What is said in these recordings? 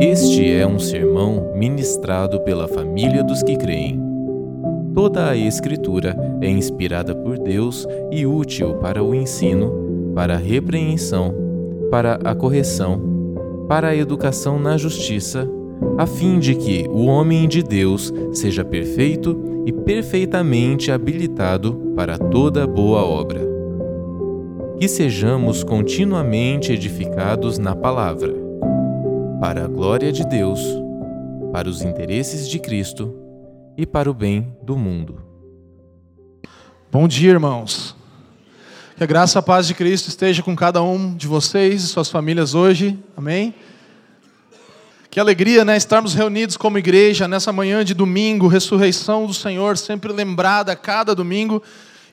Este é um sermão ministrado pela família dos que creem. Toda a Escritura é inspirada por Deus e útil para o ensino, para a repreensão, para a correção, para a educação na justiça, a fim de que o homem de Deus seja perfeito e perfeitamente habilitado para toda boa obra. Que sejamos continuamente edificados na palavra para a glória de Deus, para os interesses de Cristo e para o bem do mundo. Bom dia, irmãos. Que a graça e a paz de Cristo esteja com cada um de vocês e suas famílias hoje. Amém. Que alegria, né, estarmos reunidos como igreja nessa manhã de domingo, ressurreição do Senhor, sempre lembrada cada domingo,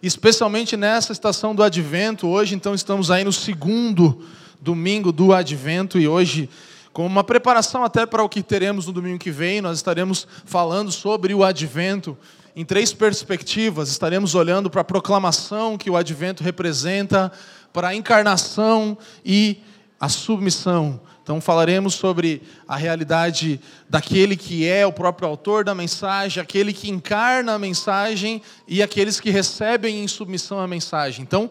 especialmente nessa estação do Advento. Hoje, então, estamos aí no segundo domingo do Advento e hoje como uma preparação até para o que teremos no domingo que vem, nós estaremos falando sobre o advento em três perspectivas. Estaremos olhando para a proclamação que o advento representa, para a encarnação e a submissão. Então falaremos sobre a realidade daquele que é o próprio autor da mensagem, aquele que encarna a mensagem e aqueles que recebem em submissão a mensagem. Então,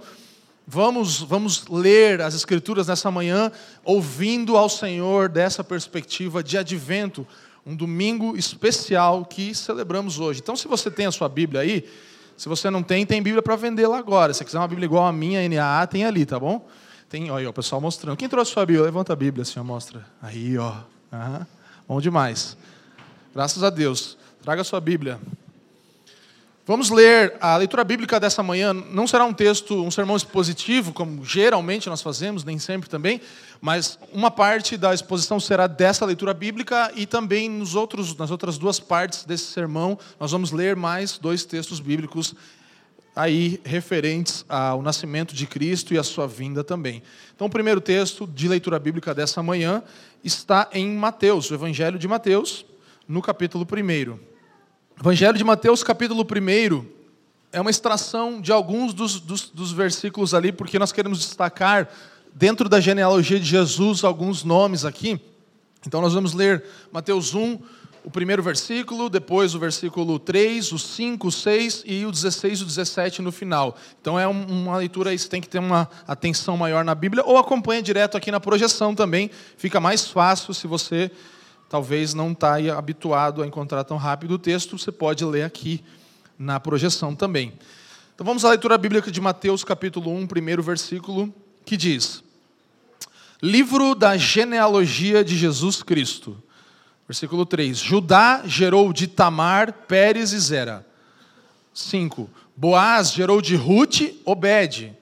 Vamos, vamos ler as Escrituras nessa manhã, ouvindo ao Senhor dessa perspectiva de advento, um domingo especial que celebramos hoje. Então, se você tem a sua Bíblia aí, se você não tem, tem Bíblia para vender lá agora. Se quiser uma Bíblia igual a minha, NAA, tem ali, tá bom? Tem, olha, o pessoal mostrando. Quem trouxe a sua Bíblia? Levanta a Bíblia assim, mostra. Aí, ó. Uhum. Bom demais. Graças a Deus. Traga a sua Bíblia. Vamos ler a leitura bíblica dessa manhã. Não será um texto, um sermão expositivo, como geralmente nós fazemos, nem sempre também, mas uma parte da exposição será dessa leitura bíblica e também nos outros, nas outras duas partes desse sermão nós vamos ler mais dois textos bíblicos aí referentes ao nascimento de Cristo e a sua vinda também. Então, o primeiro texto de leitura bíblica dessa manhã está em Mateus, o Evangelho de Mateus, no capítulo 1. Evangelho de Mateus, capítulo 1, é uma extração de alguns dos, dos, dos, versículos ali, porque nós queremos destacar, dentro da genealogia de Jesus, alguns nomes aqui. Então nós vamos ler Mateus 1, o primeiro versículo, depois o versículo 3, o 5, o 6 e o 16 e o 17 no final. Então é uma leitura aí, você tem que ter uma atenção maior na Bíblia, ou acompanha direto aqui na projeção também, fica mais fácil se você talvez não está habituado a encontrar tão rápido o texto, você pode ler aqui na projeção também. Então vamos à leitura bíblica de Mateus capítulo 1, primeiro versículo, que diz: Livro da genealogia de Jesus Cristo. Versículo 3: Judá gerou de Tamar, Pérez e Zera. 5. Boaz gerou de Ruth, Obed.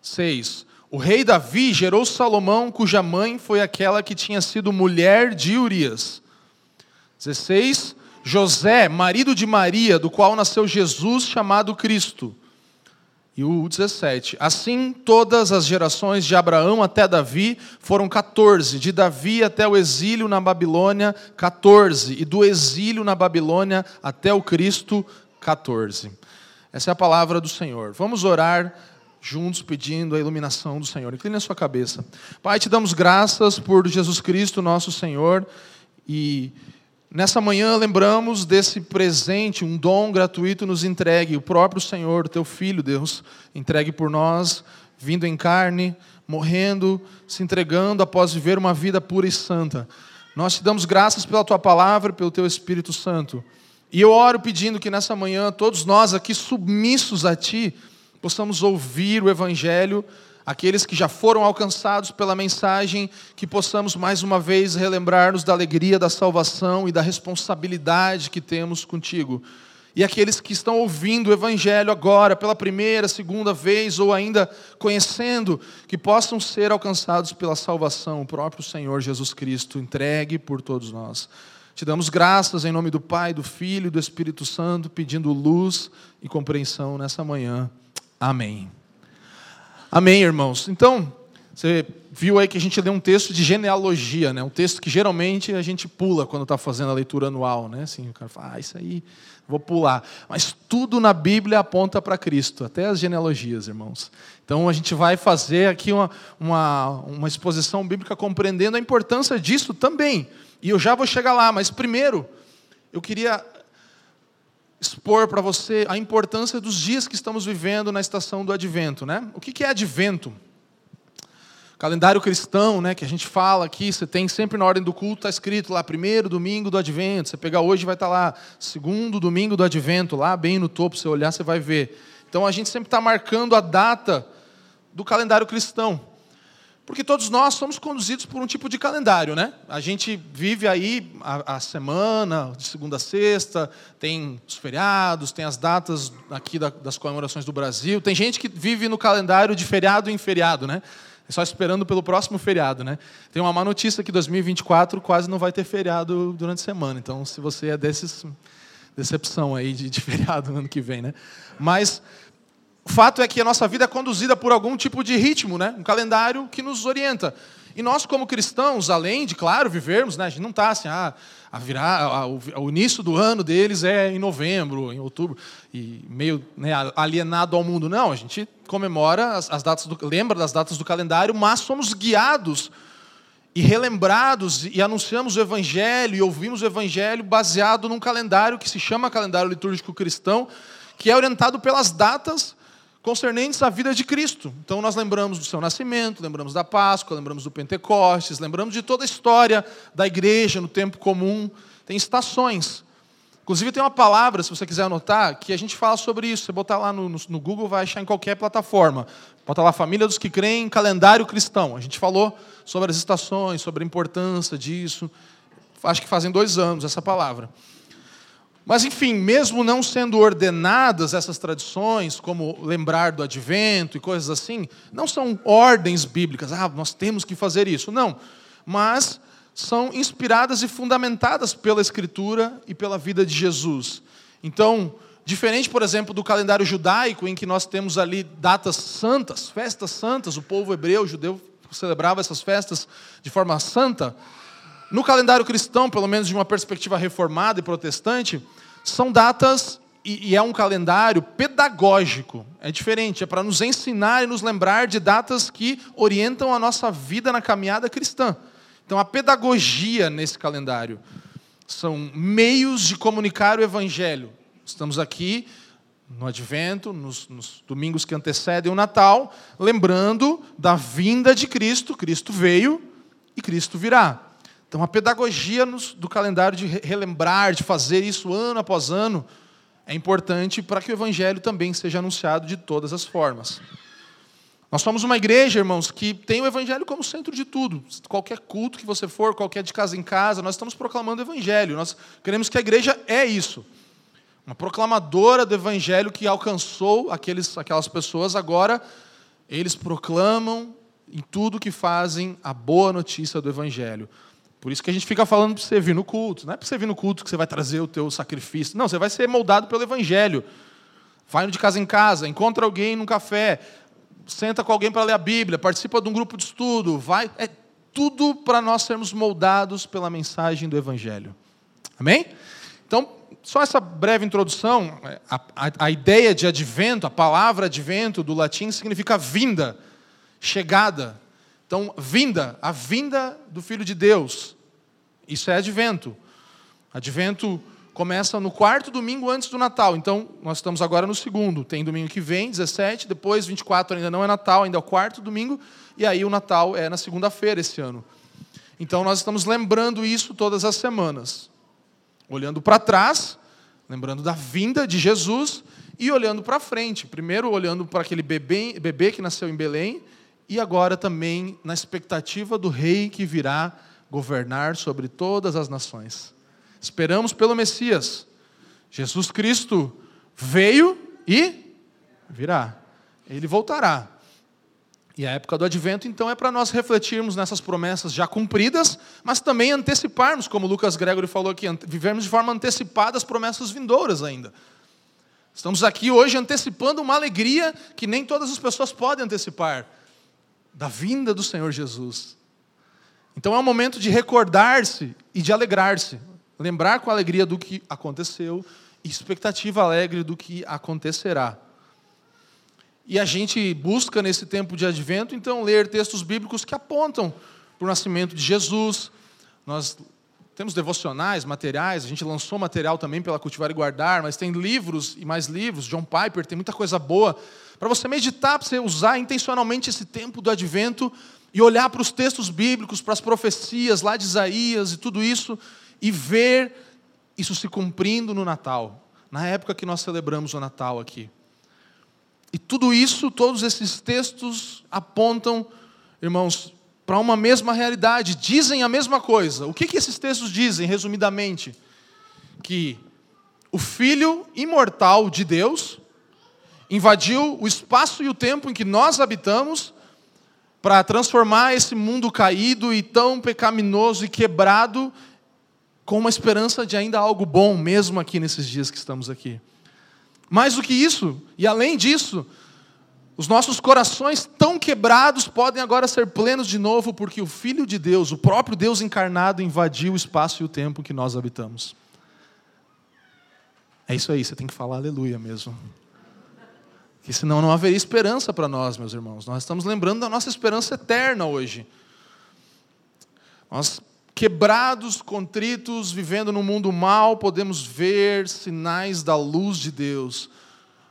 6. O rei Davi gerou Salomão, cuja mãe foi aquela que tinha sido mulher de Urias. 16. José, marido de Maria, do qual nasceu Jesus, chamado Cristo. E o 17. Assim, todas as gerações de Abraão até Davi foram 14. De Davi até o exílio na Babilônia, 14. E do exílio na Babilônia até o Cristo, 14. Essa é a palavra do Senhor. Vamos orar juntos pedindo a iluminação do Senhor. Incline a sua cabeça. Pai, te damos graças por Jesus Cristo, nosso Senhor, e nessa manhã lembramos desse presente, um dom gratuito nos entregue, o próprio Senhor, teu Filho, Deus, entregue por nós, vindo em carne, morrendo, se entregando após viver uma vida pura e santa. Nós te damos graças pela tua palavra, pelo teu Espírito Santo. E eu oro pedindo que nessa manhã todos nós aqui submissos a ti, possamos ouvir o Evangelho, aqueles que já foram alcançados pela mensagem, que possamos mais uma vez relembrar-nos da alegria da salvação e da responsabilidade que temos contigo. E aqueles que estão ouvindo o Evangelho agora, pela primeira, segunda vez, ou ainda conhecendo, que possam ser alcançados pela salvação, o próprio Senhor Jesus Cristo, entregue por todos nós. Te damos graças em nome do Pai, do Filho e do Espírito Santo, pedindo luz e compreensão nessa manhã. Amém. Amém, irmãos. Então, você viu aí que a gente lê um texto de genealogia, né? Um texto que geralmente a gente pula quando está fazendo a leitura anual, né? Assim, o cara fala, ah, isso aí, vou pular. Mas tudo na Bíblia aponta para Cristo, até as genealogias, irmãos. Então a gente vai fazer aqui uma, uma, uma exposição bíblica compreendendo a importância disso também. E eu já vou chegar lá, mas primeiro, eu queria expor para você a importância dos dias que estamos vivendo na estação do advento. Né? O que é advento? Calendário cristão, né, que a gente fala aqui, você tem sempre na ordem do culto, está escrito lá, primeiro domingo do advento. Você pegar hoje, vai estar tá lá, segundo domingo do advento, lá bem no topo, você olhar, você vai ver. Então a gente sempre está marcando a data do calendário cristão. Porque todos nós somos conduzidos por um tipo de calendário, né? A gente vive aí a, a, semana, de segunda a sexta, tem os feriados, tem as datas aqui da, das comemorações do Brasil. Tem gente que vive no calendário de feriado em feriado, né? É só esperando pelo próximo feriado, né? Tem uma má notícia que 2024 quase não vai ter feriado durante a semana. Então, se você é desses decepção aí de, de feriado no ano que vem, né? Mas o fato é que a nossa vida é conduzida por algum tipo de ritmo, né? um calendário que nos orienta. E nós, como cristãos, além de, claro, vivermos, né? a gente não está assim, ah, a virar, a, o, início do ano deles é em novembro, em outubro, e meio né, alienado ao mundo. Não, a gente comemora as, as datas, do, lembra das datas do calendário, mas somos guiados e relembrados e anunciamos o Evangelho e ouvimos o Evangelho baseado num calendário que se chama calendário litúrgico cristão, que é orientado pelas datas concernentes à vida de Cristo. Então nós lembramos do seu nascimento, lembramos da Páscoa, lembramos do Pentecostes, lembramos de toda a história da igreja no tempo comum. Tem estações. Inclusive tem uma palavra, se você quiser anotar, que a gente fala sobre isso. Você botar lá no, no, no Google, vai achar em qualquer plataforma. Bota lá Família dos que Creem, Calendário Cristão. A gente falou sobre as estações, sobre a importância disso. Acho que fazem dois anos essa palavra. Mas, enfim, mesmo não sendo ordenadas essas tradições, como lembrar do advento e coisas assim, não são ordens bíblicas, ah, nós temos que fazer isso. Não. Mas são inspiradas e fundamentadas pela Escritura e pela vida de Jesus. Então, diferente, por exemplo, do calendário judaico, em que nós temos ali datas santas, festas santas, o povo hebreu, o judeu, celebrava essas festas de forma santa. No calendário cristão, pelo menos de uma perspectiva reformada e protestante, são datas e, é um calendário pedagógico. É diferente, é para nos ensinar e nos lembrar de datas que orientam a nossa vida na caminhada cristã. Então, a pedagogia nesse calendário são meios de comunicar o evangelho. Estamos aqui no Advento, nos, nos, domingos que antecedem o Natal, lembrando da vinda de Cristo. Cristo veio e Cristo virá. Então, a pedagogia do calendário de relembrar, de fazer isso ano após ano, é importante para que o Evangelho também seja anunciado de todas as formas. Nós somos uma igreja, irmãos, que tem o Evangelho como centro de tudo. Qualquer culto que você for, qualquer de casa em casa, nós estamos proclamando o Evangelho. Nós queremos que a igreja é isso. Uma proclamadora do Evangelho que alcançou aqueles, aquelas pessoas, agora eles proclamam em tudo que fazem a boa notícia do Evangelho. Por isso que a gente fica falando para você vir no culto. Não é para você vir no culto que você vai trazer o teu sacrifício. Não, você vai ser moldado pelo Evangelho. Vai de casa em casa, encontra alguém num café, senta com alguém para ler a Bíblia, participa de um grupo de estudo. Vai, é tudo para nós sermos moldados pela mensagem do Evangelho. Amém? Então, só essa breve introdução. A, a, a ideia de advento, a palavra advento do latim significa vinda, chegada. Então, vinda, a vinda do Filho de Deus. Isso é advento. Advento começa no quarto domingo antes do Natal. Então, nós estamos agora no segundo. Tem domingo que vem, 17, depois 24 ainda não é Natal, ainda é o quarto domingo, e aí o Natal é na segunda-feira esse ano. Então, nós estamos lembrando isso todas as semanas. Olhando para trás, lembrando da vinda de Jesus e olhando para frente. Primeiro, olhando para aquele bebê, bebê que nasceu em Belém, e agora também na expectativa do rei que virá governar sobre todas as nações. Esperamos pelo Messias. Jesus Cristo veio e virá. Ele voltará. E a época do advento, então, é para nós refletirmos nessas promessas já cumpridas, mas também anteciparmos, como Lucas Gregory falou aqui, vivermos de forma antecipada as promessas vindouras ainda. Estamos aqui hoje antecipando uma alegria que nem todas as pessoas podem antecipar da vinda do Senhor Jesus. Então é um momento de recordar-se e de alegrar-se, lembrar com alegria do que aconteceu e expectativa alegre do que acontecerá. E a gente busca nesse tempo de advento, então, ler textos bíblicos que apontam para o nascimento de Jesus. Nós temos devocionais, materiais, a gente lançou material também pela Cultivar e Guardar, mas tem livros e mais livros, John Piper, tem muita coisa boa, para você meditar, para você usar intencionalmente esse tempo do advento e olhar para os textos bíblicos, para as profecias lá de Isaías e tudo isso, e ver isso se cumprindo no Natal, na época que nós celebramos o Natal aqui. E tudo isso, todos esses textos apontam, irmãos, para uma mesma realidade, dizem a mesma coisa. O que, que esses textos dizem, resumidamente? Que o Filho imortal de Deus invadiu o espaço e o tempo em que nós habitamos para transformar esse mundo caído e tão pecaminoso e quebrado com uma esperança de ainda algo bom, mesmo aqui nesses dias que estamos aqui. Mais do que isso, e além disso, os nossos corações tão quebrados podem agora ser plenos de novo, porque o Filho de Deus, o próprio Deus encarnado, invadiu o espaço e o tempo que nós habitamos. É isso aí, você tem que falar aleluia mesmo. Porque senão não haveria esperança para nós, meus irmãos. Nós estamos lembrando da nossa esperança eterna hoje. Nós, quebrados, contritos, vivendo num mundo mal, podemos ver sinais da luz de Deus.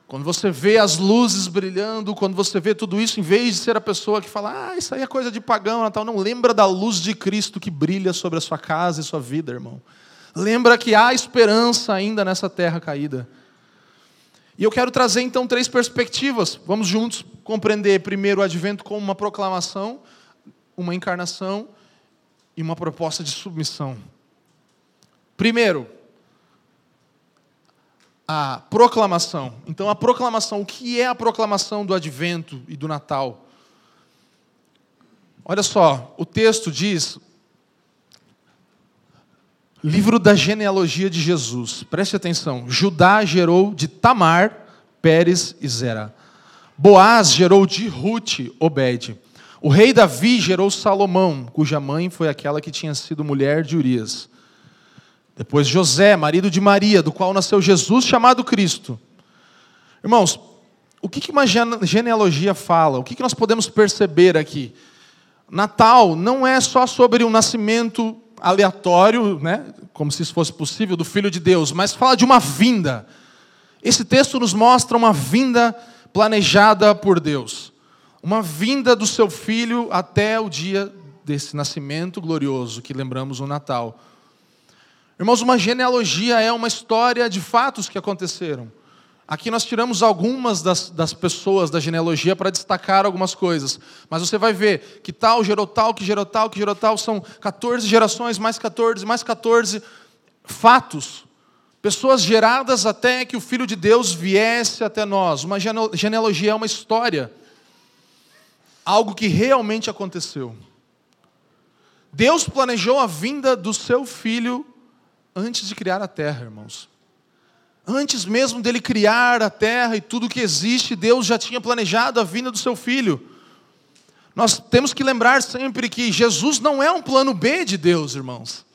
Quando você vê as luzes brilhando, quando você vê tudo isso, em vez de ser a pessoa que fala, ah, isso aí é coisa de pagão, Natal, não lembra da luz de Cristo que brilha sobre a sua casa e sua vida, irmão. Lembra que há esperança ainda nessa terra caída. E eu quero trazer então três perspectivas. Vamos juntos compreender primeiro o advento como uma proclamação, uma encarnação e uma proposta de submissão. Primeiro, a proclamação. Então, a proclamação, o que é a proclamação do advento e do Natal? Olha só, o texto diz, Livro da genealogia de Jesus. Preste atenção. Judá gerou de Tamar, Pérez e Zera. Boaz gerou de Ruth, Obed. O rei Davi gerou Salomão, cuja mãe foi aquela que tinha sido mulher de Urias. Depois José, marido de Maria, do qual nasceu Jesus, chamado Cristo. Irmãos, o que uma genealogia fala? O que nós podemos perceber aqui? Natal não é só sobre o nascimento aleatório, né, como se isso fosse possível, do Filho de Deus, mas fala de uma vinda. Esse texto nos mostra uma vinda planejada por Deus. Uma vinda do seu filho até o dia desse nascimento glorioso que lembramos no Natal. Irmãos, uma genealogia é uma história de fatos que aconteceram. Aqui nós tiramos algumas das, das pessoas da genealogia para destacar algumas coisas. Mas você vai ver que tal gerou tal, que gerou tal, que gerou tal, são 14 gerações, mais 14, mais 14 fatos. Pessoas geradas até que o Filho de Deus viesse até nós. Uma genealogia é uma história. Algo que realmente aconteceu. Deus planejou a vinda do seu filho antes de criar a terra, irmãos. Antes mesmo dele criar a terra e tudo que existe, Deus já tinha planejado a vinda do seu filho. Nós temos que lembrar sempre que Jesus não é um plano B de Deus, irmãos.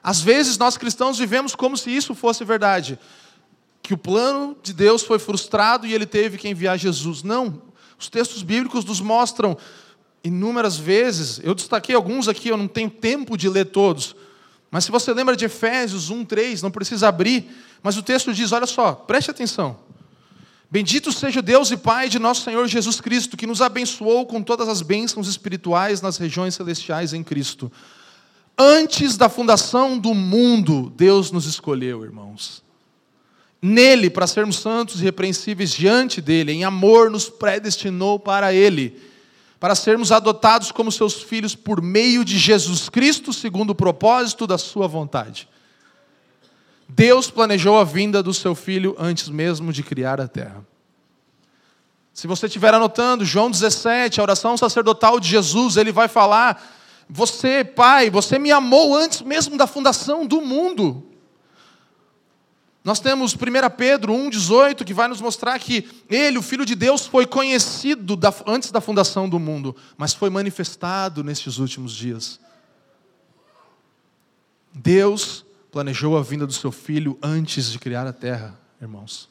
Às vezes nós cristãos vivemos como se isso fosse verdade, que o plano de Deus foi frustrado e ele teve que enviar Jesus. Não, os textos bíblicos nos mostram inúmeras vezes, eu destaquei alguns aqui, eu não tenho tempo de ler todos, mas se você lembra de Efésios 1, 3, não precisa abrir, mas o texto diz: olha só, preste atenção. Bendito seja Deus e Pai de nosso Senhor Jesus Cristo, que nos abençoou com todas as bênçãos espirituais nas regiões celestiais em Cristo. Antes da fundação do mundo, Deus nos escolheu, irmãos. Nele, para sermos santos e repreensíveis diante dele, em amor, nos predestinou para ele para sermos adotados como seus filhos por meio de Jesus Cristo, segundo o propósito da Sua vontade. Deus planejou a vinda do seu filho antes mesmo de criar a terra. Se você estiver anotando, João 17, a oração sacerdotal de Jesus, ele vai falar: Você, Pai, você me amou antes mesmo da fundação do mundo. Nós temos 1 Pedro 1,18 que vai nos mostrar que ele, o Filho de Deus, foi conhecido da, antes da fundação do mundo, mas foi manifestado nestes últimos dias. Deus planejou a vinda do seu Filho antes de criar a terra, irmãos.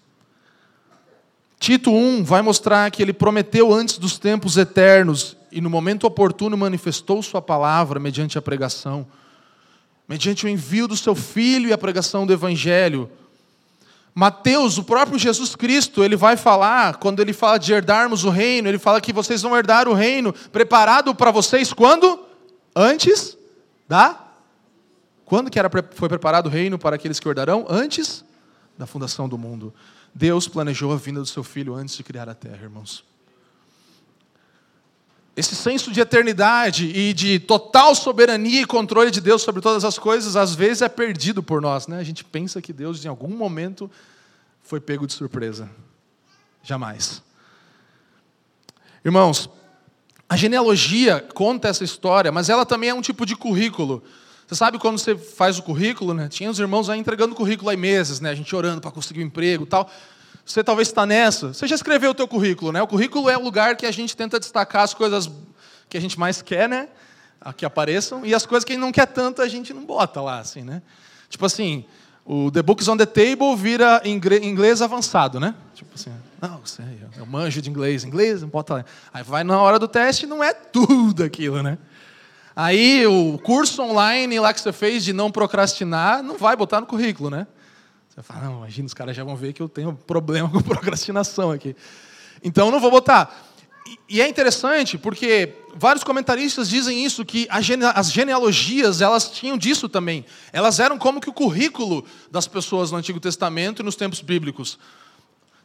Tito 1 vai mostrar que ele prometeu antes dos tempos eternos e no momento oportuno manifestou Sua palavra mediante a pregação. mediante o envio do seu filho e a pregação do evangelho. Mateus, o próprio Jesus Cristo, ele vai falar, quando ele fala de herdarmos o reino, ele fala que vocês vão herdar o reino preparado para vocês quando? Antes da quando que era, foi preparado o reino para aqueles que herdarão? Antes da fundação do mundo. Deus planejou a vinda do seu filho antes de criar a terra, irmãos. Esse senso de eternidade e de total soberania e controle de Deus sobre todas as coisas, às vezes é perdido por nós. Né? A gente pensa que Deus, em algum momento, foi pego de surpresa. Jamais. Irmãos, a genealogia conta essa história, mas ela também é um tipo de currículo. Você sabe quando você faz o currículo, né? Tinha os irmãos aí entregando currículo aí meses, né? A gente orando para conseguir um emprego e tal. Você talvez está nessa. Você já escreveu o teu currículo, né? O currículo é o lugar que a gente tenta destacar as coisas que a gente mais quer, né? Que apareçam. E as coisas que a gente não quer tanto, a gente não bota lá, assim, né? Tipo assim, o The Books on the Table vira inglês avançado, né? Tipo assim, não, sei, eu manjo de inglês, inglês, não bota lá. Aí vai na hora do teste não é tudo aquilo, né? Aí o curso online lá que você fez de não procrastinar, não vai botar no currículo, né? Você fala, não, imagina, os caras já vão ver que eu tenho problema com procrastinação aqui. Então não vou botar. E é interessante porque vários comentaristas dizem isso, que as genealogias, elas tinham disso também. Elas eram como que o currículo das pessoas no Antigo Testamento e nos tempos bíblicos.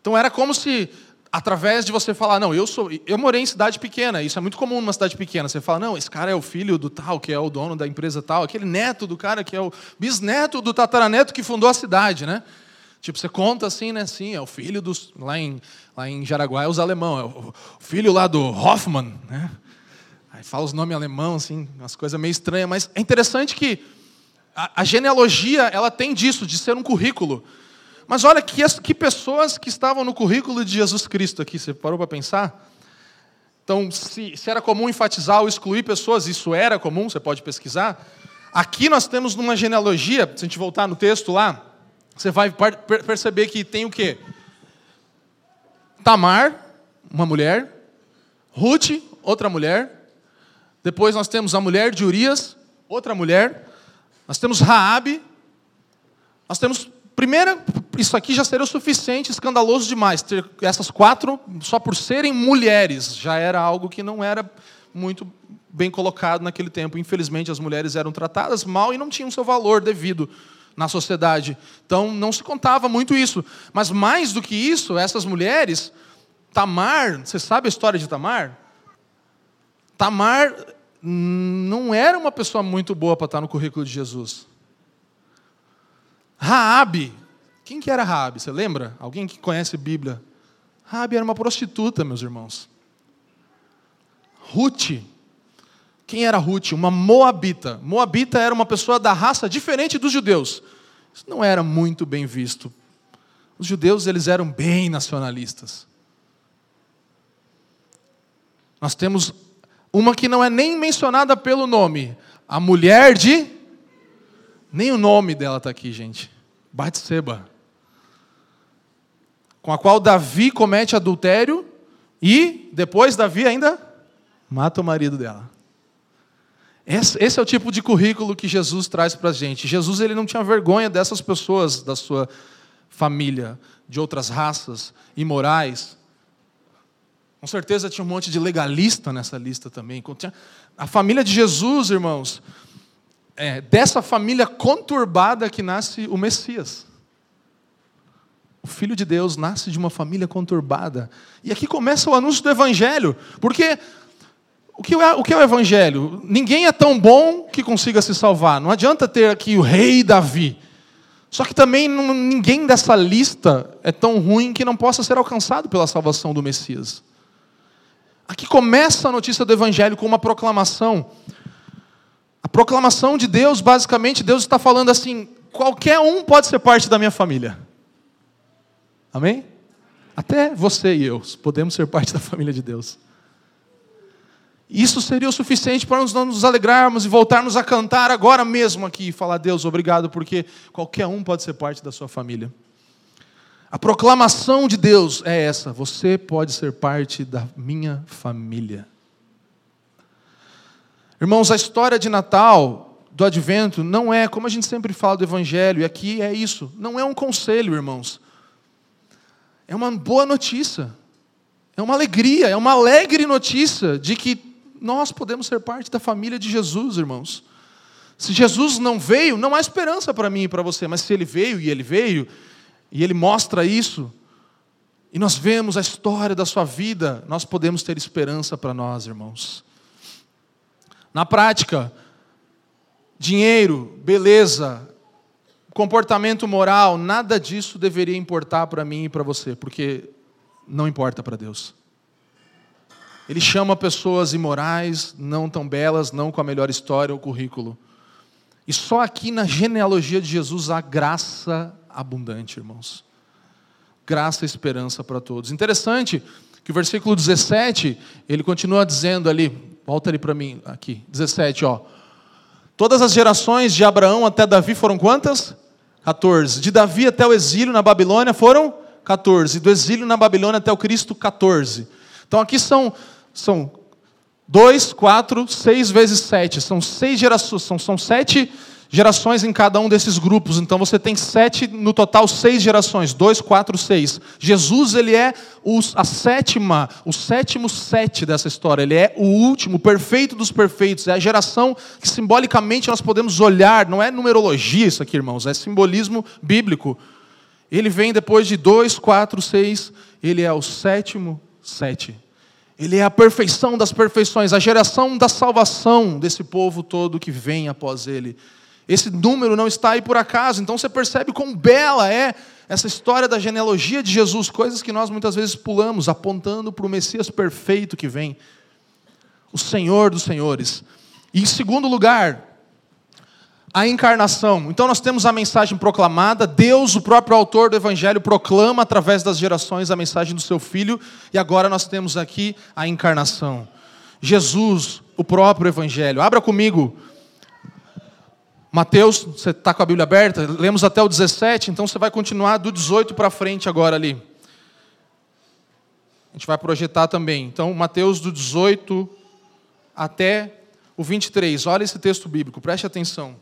Então era como se através de você falar, não, eu sou, eu morei em cidade pequena, isso é muito comum numa cidade pequena. Você fala, não, esse cara é o filho do tal, que é o dono da empresa tal, aquele neto do cara que é o bisneto do tataraneto que fundou a cidade, né? Tipo, você conta assim, né? Sim, é o filho dos lá em lá em Jaraguá é os alemão, é o filho lá do Hoffman, né? Aí fala os nomes alemão assim, umas coisas meio estranhas, mas é interessante que a, a genealogia, ela tem disso, de ser um currículo. Mas olha que, que pessoas que estavam no currículo de Jesus Cristo aqui, você parou para pensar? Então, se, se, era comum enfatizar ou excluir pessoas, isso era comum, você pode pesquisar. Aqui nós temos numa genealogia, se a gente voltar no texto lá, você vai perceber que tem o quê? Tamar, uma mulher, Ruth, outra mulher. Depois nós temos a mulher de Urias, outra mulher. Nós temos Raabe. Nós temos Primeiro, isso aqui já seria o suficiente, escandaloso demais. Ter essas quatro, só por serem mulheres, já era algo que não era muito bem colocado naquele tempo. Infelizmente, as mulheres eram tratadas mal e não tinham seu valor devido na sociedade. Então, não se contava muito isso. Mas mais do que isso, essas mulheres, Tamar, você sabe a história de Tamar? Tamar não era uma pessoa muito boa para estar no currículo de Jesus. Raabe. Quem que era Raabe? Você lembra? Alguém que conhece Bíblia? Raabe era uma prostituta, meus irmãos. Ruth. Quem era Ruth? Uma moabita. Moabita era uma pessoa da raça diferente dos judeus. Isso não era muito bem visto. Os judeus eles eram bem nacionalistas. Nós temos uma que não é nem mencionada pelo nome, a mulher de nem o nome dela está aqui, gente. Batseba. Com a qual Davi comete adultério e depois Davi ainda mata o marido dela. Esse é o tipo de currículo que Jesus traz para a gente. Jesus ele não tinha vergonha dessas pessoas da sua família, de outras raças imorais. Com certeza tinha um monte de legalista nessa lista também. A família de Jesus, irmãos, é dessa família conturbada que nasce o Messias. O Filho de Deus nasce de uma família conturbada. E aqui começa o anúncio do Evangelho. Porque o que, é, o que é o Evangelho? Ninguém é tão bom que consiga se salvar. Não adianta ter aqui o rei Davi. Só que também não, ninguém dessa lista é tão ruim que não possa ser alcançado pela salvação do Messias. Aqui começa a notícia do Evangelho com uma proclamação a proclamação de Deus, basicamente, Deus está falando assim: qualquer um pode ser parte da minha família. Amém? Até você e eu podemos ser parte da família de Deus. Isso seria o suficiente para nós nos alegrarmos e voltarmos a cantar agora mesmo aqui e falar: Deus, obrigado, porque qualquer um pode ser parte da sua família. A proclamação de Deus é essa: você pode ser parte da minha família. Irmãos, a história de Natal do advento não é, como a gente sempre fala do evangelho, e aqui é isso, não é um conselho, irmãos. É uma boa notícia. É uma alegria, é uma alegre notícia de que nós podemos ser parte da família de Jesus, irmãos. Se Jesus não veio, não há esperança para mim e para você, mas se ele veio e ele veio, e ele mostra isso, e nós vemos a história da sua vida, nós podemos ter esperança para nós, irmãos. Na prática, dinheiro, beleza, comportamento moral, nada disso deveria importar para mim e para você, porque não importa para Deus. Ele chama pessoas imorais, não tão belas, não com a melhor história ou currículo. E só aqui na genealogia de Jesus há graça abundante, irmãos. Graça e esperança para todos. Interessante que o versículo 17, ele continua dizendo ali, volta ali para mim, aqui, 17, ó. Todas as gerações de Abraão até Davi foram quantas? 14. De Davi até o exílio na Babilônia foram 14. Do exílio na Babilônia até o Cristo, 14. Então aqui são, são 2, 4, 6 vezes 7. São seis gerações, são, são sete gerações em cada um desses grupos. Então você tem sete, no total, seis gerações. Dois, quatro, seis. Jesus, ele é a sétima, o sétimo sete dessa história. Ele é o último, o perfeito dos perfeitos. É a geração que simbolicamente nós podemos olhar. Não é numerologia isso aqui, irmãos. É simbolismo bíblico. Ele vem depois de dois, quatro, seis. Ele é o sétimo sete. Ele é a perfeição das perfeições, a geração da salvação desse povo todo que vem após ele. Esse número não está aí por acaso, então você percebe quão bela é essa história da genealogia de Jesus, coisas que nós muitas vezes pulamos, apontando para o Messias perfeito que vem, o Senhor dos Senhores. E em segundo lugar, a encarnação. Então nós temos a mensagem proclamada, Deus, o próprio autor do evangelho, proclama através das gerações a mensagem do seu filho, e agora nós temos aqui a encarnação. Jesus, o próprio evangelho. Abra comigo Mateus, você está com a Bíblia aberta? Lemos até o 17, então você vai continuar do 18 para frente agora ali. A gente vai projetar também. Então, Mateus do 18 até o 23. Olha esse texto bíblico, preste atenção.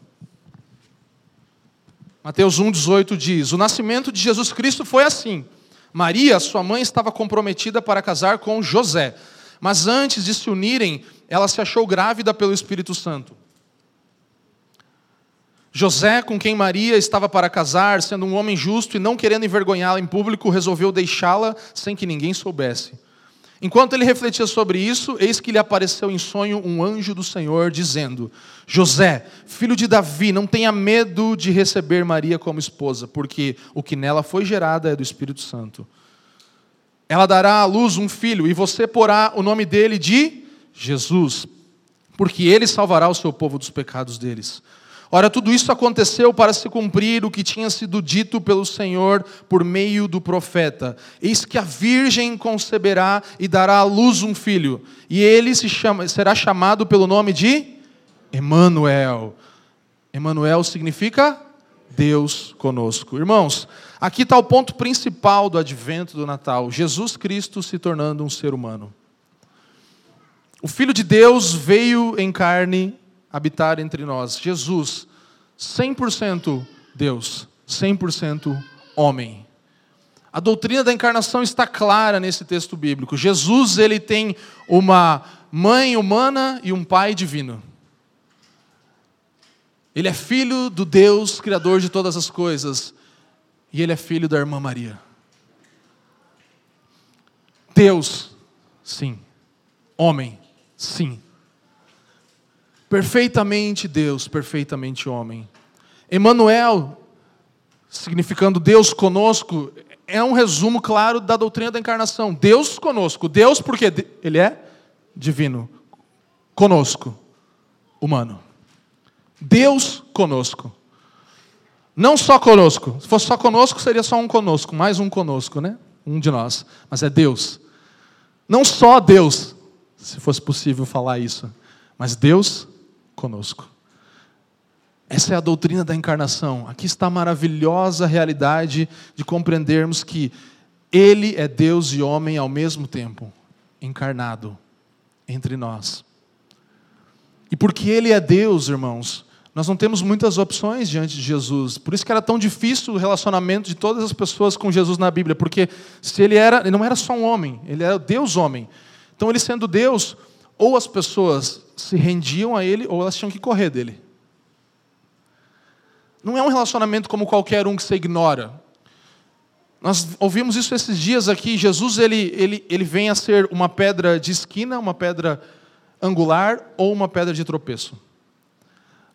Mateus 1, 18 diz: O nascimento de Jesus Cristo foi assim. Maria, sua mãe, estava comprometida para casar com José, mas antes de se unirem, ela se achou grávida pelo Espírito Santo. José, com quem Maria estava para casar, sendo um homem justo e não querendo envergonhá-la em público, resolveu deixá-la sem que ninguém soubesse. Enquanto ele refletia sobre isso, eis que lhe apareceu em sonho um anjo do Senhor, dizendo: José, filho de Davi, não tenha medo de receber Maria como esposa, porque o que nela foi gerado é do Espírito Santo. Ela dará à luz um filho, e você porá o nome dele de Jesus, porque ele salvará o seu povo dos pecados deles. Ora, tudo isso aconteceu para se cumprir o que tinha sido dito pelo Senhor por meio do profeta. Eis que a virgem conceberá e dará à luz um filho, e ele se chama, será chamado pelo nome de Emanuel. Emanuel significa Deus conosco. Irmãos, aqui está o ponto principal do advento do Natal: Jesus Cristo se tornando um ser humano. O Filho de Deus veio em carne habitar entre nós. Jesus, 100% Deus, 100% homem. A doutrina da encarnação está clara nesse texto bíblico. Jesus, ele tem uma mãe humana e um pai divino. Ele é filho do Deus criador de todas as coisas e ele é filho da irmã Maria. Deus, sim. Homem, sim. Perfeitamente Deus, perfeitamente homem. Emmanuel, significando Deus conosco, é um resumo claro da doutrina da encarnação. Deus conosco. Deus porque ele é divino. Conosco, humano. Deus conosco. Não só conosco. Se fosse só conosco, seria só um conosco, mais um conosco, né? Um de nós. Mas é Deus. Não só Deus, se fosse possível falar isso, mas Deus conosco. Essa é a doutrina da encarnação. Aqui está a maravilhosa realidade de compreendermos que Ele é Deus e homem ao mesmo tempo, encarnado entre nós. E porque Ele é Deus, irmãos, Nós não temos muitas opções diante de Jesus. Por isso que era tão difícil o relacionamento de todas as pessoas com Jesus na Bíblia, porque se ele era, ele não era só um homem, ele era Deus homem. Então ele sendo Deus, ou as pessoas se rendiam a ele ou elas tinham que correr dele. Não é um relacionamento como qualquer um que você ignora. Nós ouvimos isso esses dias aqui. Jesus ele, ele, ele vem a ser uma pedra de esquina, uma pedra angular ou uma pedra de tropeço.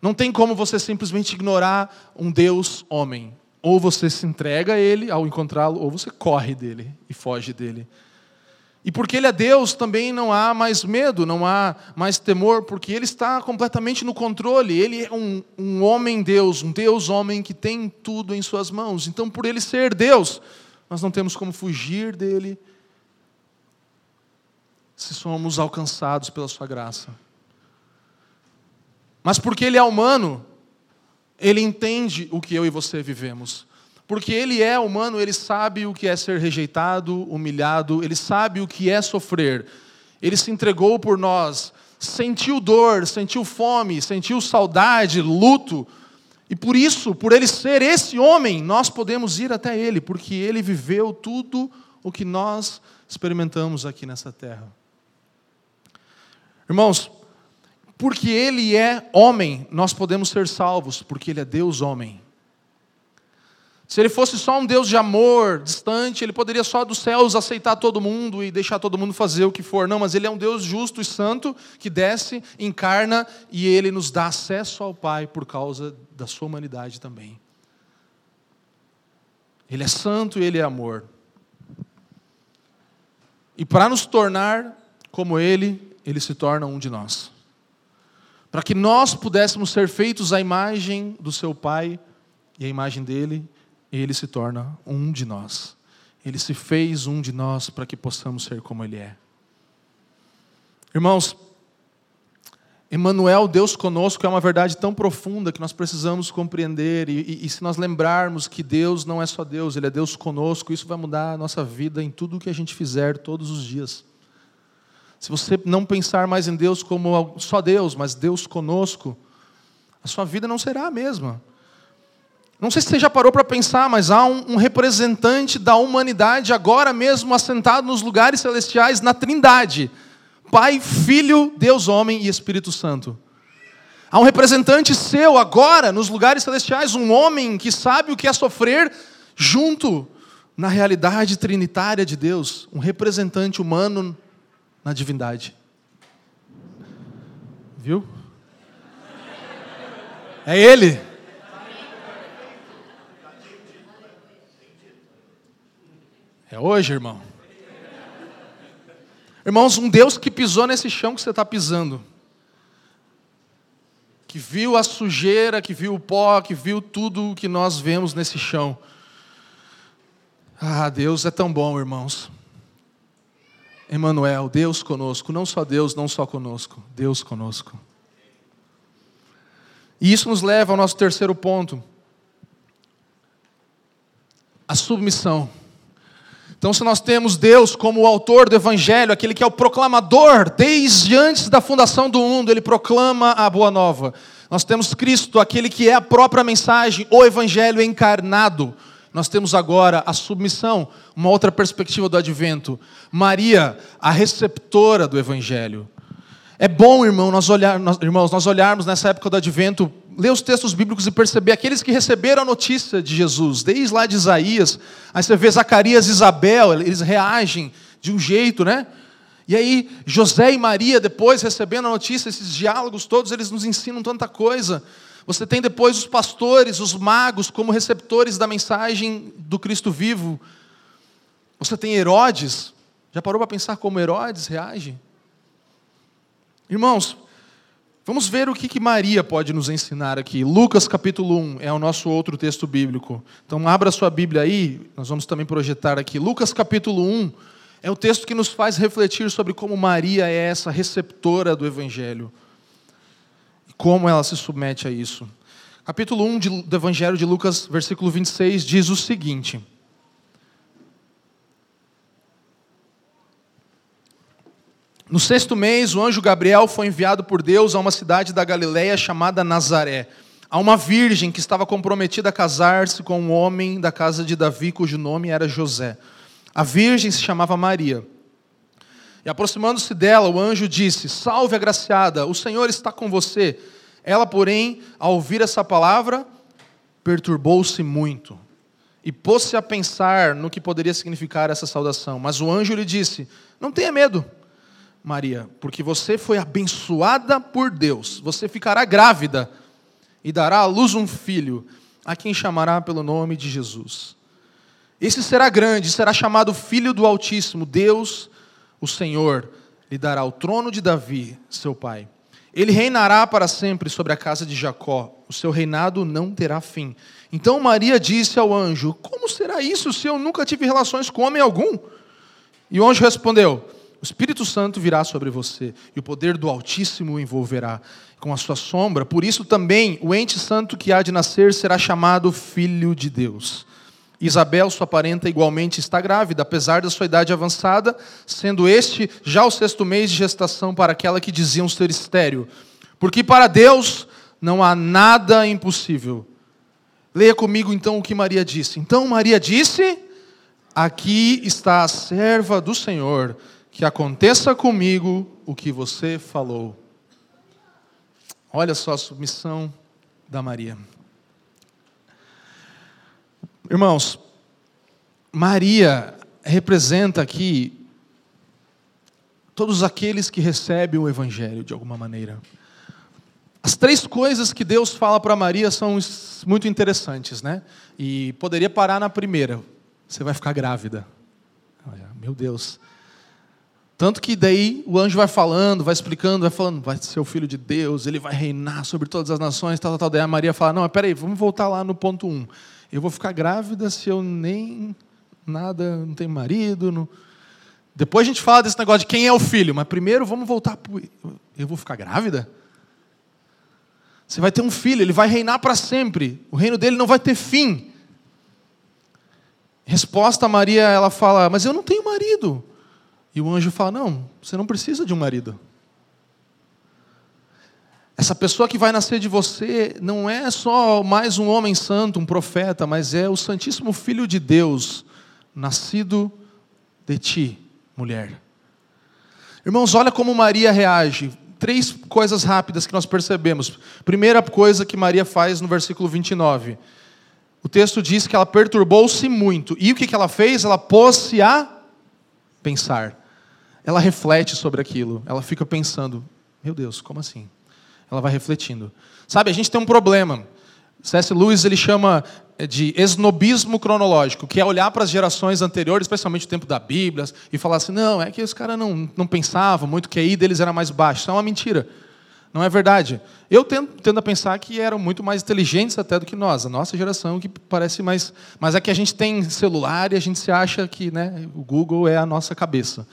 Não tem como você simplesmente ignorar um Deus homem. Ou você se entrega a Ele ao encontrá-lo, ou você corre dele e foge dele. E porque Ele é Deus, também não há mais medo, não há mais temor, porque Ele está completamente no controle. Ele é um, um homem-Deus, um Deus-homem que tem tudo em Suas mãos. Então, por Ele ser Deus, nós não temos como fugir dele se somos alcançados pela Sua graça. Mas porque ele é humano, ele entende o que eu e você vivemos. Porque ele é humano, ele sabe o que é ser rejeitado, humilhado, ele sabe o que é sofrer. Ele se entregou por nós, sentiu dor, sentiu fome, sentiu saudade, luto. E por isso, por ele ser esse homem, nós podemos ir até ele, porque ele viveu tudo o que nós experimentamos aqui nessa terra. Irmãos, porque ele é homem, nós podemos ser salvos, porque ele é Deus homem. Se ele fosse só um Deus de amor, distante, ele poderia só dos céus aceitar todo mundo e deixar todo mundo fazer o que for. Não, mas ele é um Deus justo e santo que desce, encarna e ele nos dá acesso ao Pai por causa da sua humanidade também. Ele é santo e ele é amor. E para nos tornar como ele, ele se torna um de nós para que nós pudéssemos ser feitos à imagem do seu Pai e à imagem dele, ele se torna um de nós. Ele se fez um de nós para que possamos ser como ele é. Irmãos, Emmanuel, Deus conosco, é uma verdade tão profunda que nós precisamos compreender. E, e, e, se nós lembrarmos que Deus não é só Deus, Ele é Deus conosco, isso vai mudar a nossa vida em tudo o que a gente fizer todos os dias. Se você não pensar mais em Deus como só Deus, mas Deus conosco, a sua vida não será a mesma. Não sei se você já parou para pensar, mas há um, um, representante da humanidade agora mesmo assentado nos lugares celestiais na Trindade: Pai, Filho, Deus, Homem e Espírito Santo. Há um representante seu agora nos lugares celestiais, um homem que sabe o que é sofrer junto na realidade trinitária de Deus, um representante humano na divindade. Viu? É Ele. É hoje, irmão. Irmãos, um Deus que pisou nesse chão que você está pisando, que viu a sujeira, que viu o pó, que viu tudo que nós vemos nesse chão. Ah, Deus é tão bom, irmãos. Emmanuel, Deus conosco, não só Deus, não só conosco, Deus conosco. E isso nos leva ao nosso terceiro ponto, a submissão. Então, se nós temos Deus como o autor do Evangelho, aquele que é o proclamador, desde antes da fundação do mundo, ele proclama a boa nova. Nós temos Cristo, aquele que é a própria mensagem, o Evangelho encarnado nós temos agora a submissão, uma outra perspectiva do advento. Maria, a receptora do evangelho. É bom, irmão, nós olhar, nós, irmãos, nós olharmos nessa época do advento, ler os textos bíblicos e perceber aqueles que receberam a notícia de Jesus, desde lá de Isaías, aí você vê Zacarias e Isabel, eles reagem de um jeito, né? E aí, José e Maria, depois recebendo a notícia, esses diálogos todos, eles nos ensinam tanta coisa. Você tem depois os pastores, os magos, como receptores da mensagem do Cristo vivo. Você tem Herodes. Já parou para pensar como Herodes reage? Irmãos, vamos ver o que, que Maria pode nos ensinar aqui. Lucas capítulo 1 é o nosso outro texto bíblico. Então, abra sua Bíblia aí, nós vamos também projetar aqui. Lucas capítulo 1 é o texto que nos faz refletir sobre como Maria é essa receptora do Evangelho como ela se submete a isso. Capítulo 1 de, do Evangelho de Lucas, versículo 26, diz o seguinte: No sexto mês, o anjo Gabriel foi enviado por Deus a uma cidade da Galiléia chamada Nazaré, a uma virgem que estava comprometida a casar-se com um homem da casa de Davi, cujo nome era José. A virgem se chamava Maria. E aproximando-se dela, o anjo disse: Salve, agraciada, o Senhor está com você. Ela, porém, ao ouvir essa palavra, perturbou-se muito e pôs-se a pensar no que poderia significar essa saudação. Mas o anjo lhe disse: Não tenha medo, Maria, porque você foi abençoada por Deus. Você ficará grávida e dará à luz um filho, a quem chamará pelo nome de Jesus. Esse será grande, será chamado Filho do Altíssimo. Deus, o Senhor, lhe dará o trono de Davi, seu pai. Ele reinará para sempre sobre a casa de Jacó. O seu reinado não terá fim. Então Maria disse ao anjo: Como será isso se eu nunca tive relações com homem algum? E o anjo respondeu: O Espírito Santo virá sobre você, e o poder do Altíssimo o envolverá com a sua sombra. Por isso também o ente santo que há de nascer será chamado Filho de Deus. Isabel, sua parenta, igualmente está grávida, apesar da sua idade avançada, sendo este já o sexto mês de gestação para aquela que diziam ser estéreo. Porque para Deus não há nada impossível. Leia comigo então o que Maria disse. Então Maria disse: Aqui está a serva do Senhor, que aconteça comigo o que você falou. Olha só a submissão da Maria. Irmãos, Maria representa aqui todos aqueles que recebem o Evangelho de alguma maneira. As três coisas que Deus fala para Maria são muito interessantes, né? E poderia parar na primeira: você vai ficar grávida. Meu Deus. Tanto que daí o anjo vai falando, vai explicando, vai falando, vai ser o filho de Deus, ele vai reinar sobre todas as nações, tal, tal, tal. Daí a Maria fala: Não, peraí, vamos voltar lá no ponto 1. Um. Eu vou ficar grávida se eu nem nada, não tenho marido. Não... Depois a gente fala desse negócio de quem é o filho, mas primeiro vamos voltar para. Eu vou ficar grávida? Você vai ter um filho, ele vai reinar para sempre. O reino dele não vai ter fim. Resposta a Maria, ela fala: Mas eu não tenho marido. E o anjo fala: Não, você não precisa de um marido. Essa pessoa que vai nascer de você não é só mais um homem santo, um profeta, mas é o Santíssimo Filho de Deus, nascido de ti, mulher. Irmãos, olha como Maria reage. Três coisas rápidas que nós percebemos. Primeira coisa que Maria faz no versículo 29. O texto diz que ela perturbou-se muito. E o que ela fez? Ela pôs-se a pensar. Ela reflete sobre aquilo. Ela fica pensando: Meu Deus, como assim? ela vai refletindo. Sabe, a gente tem um problema. C.S. Lewis ele chama eh, de esnobismo cronológico, que é olhar para as gerações anteriores, especialmente o tempo da Bíblia, e falar assim: não, é que os caras não, não pensavam muito, que a I deles era mais baixo. Isso é uma mentira. Não é verdade. Eu tendo, tendo a pensar que eram muito mais inteligentes até do que nós, a nossa geração que parece mais. Mas é que a gente tem celular e a gente se acha que né, o Google é a nossa cabeça.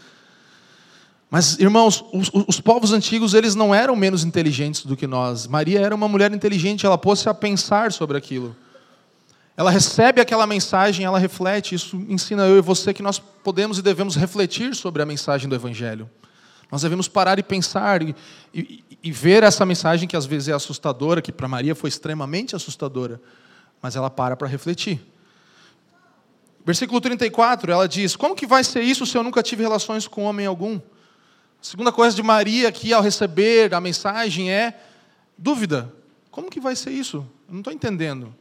Mas, irmãos, os, os, povos antigos eles não eram menos inteligentes do que nós. Maria era uma mulher inteligente, ela pôs-se a pensar sobre aquilo. Ela recebe aquela mensagem, ela reflete. Isso ensina eu e você que nós podemos e devemos refletir sobre a mensagem do Evangelho. Nós devemos parar e pensar e, e, e ver essa mensagem que às vezes é assustadora, que para Maria foi extremamente assustadora, mas ela para para refletir. Versículo 34, ela diz: Como que vai ser isso se eu nunca tive relações com homem algum? A segunda coisa de Maria aqui ao receber a mensagem é dúvida. Como que vai ser isso? Eu não estou entendendo.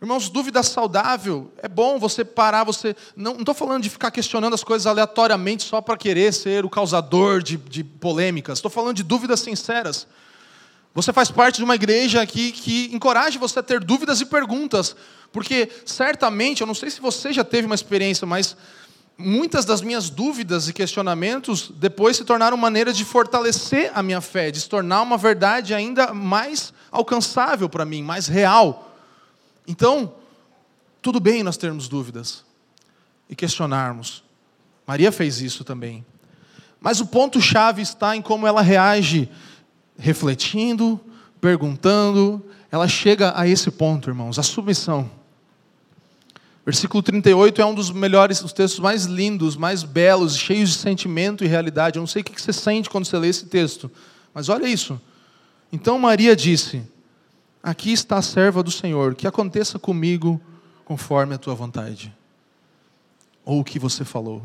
Irmãos, dúvida saudável. É bom você parar, você. Não estou falando de ficar questionando as coisas aleatoriamente só para querer ser o causador de, de polêmicas. Estou falando de dúvidas sinceras. Você faz parte de uma igreja aqui que encoraja você a ter dúvidas e perguntas. Porque certamente, eu não sei se você já teve uma experiência, mas muitas das minhas dúvidas e questionamentos depois se tornaram maneiras de fortalecer a minha fé, de se tornar uma verdade ainda mais alcançável para mim, mais real. Então, tudo bem nós termos dúvidas e questionarmos. Maria fez isso também. Mas o ponto-chave está em como ela reage, refletindo, perguntando. Ela chega a esse ponto, irmãos, a submissão. Versículo 38 é um dos melhores, os textos mais lindos, mais belos, cheios de sentimento e realidade. Eu não sei o que você sente quando você lê esse texto, mas olha isso. Então Maria disse: Aqui está a serva do Senhor, que aconteça comigo conforme a tua vontade. Ou o que você falou.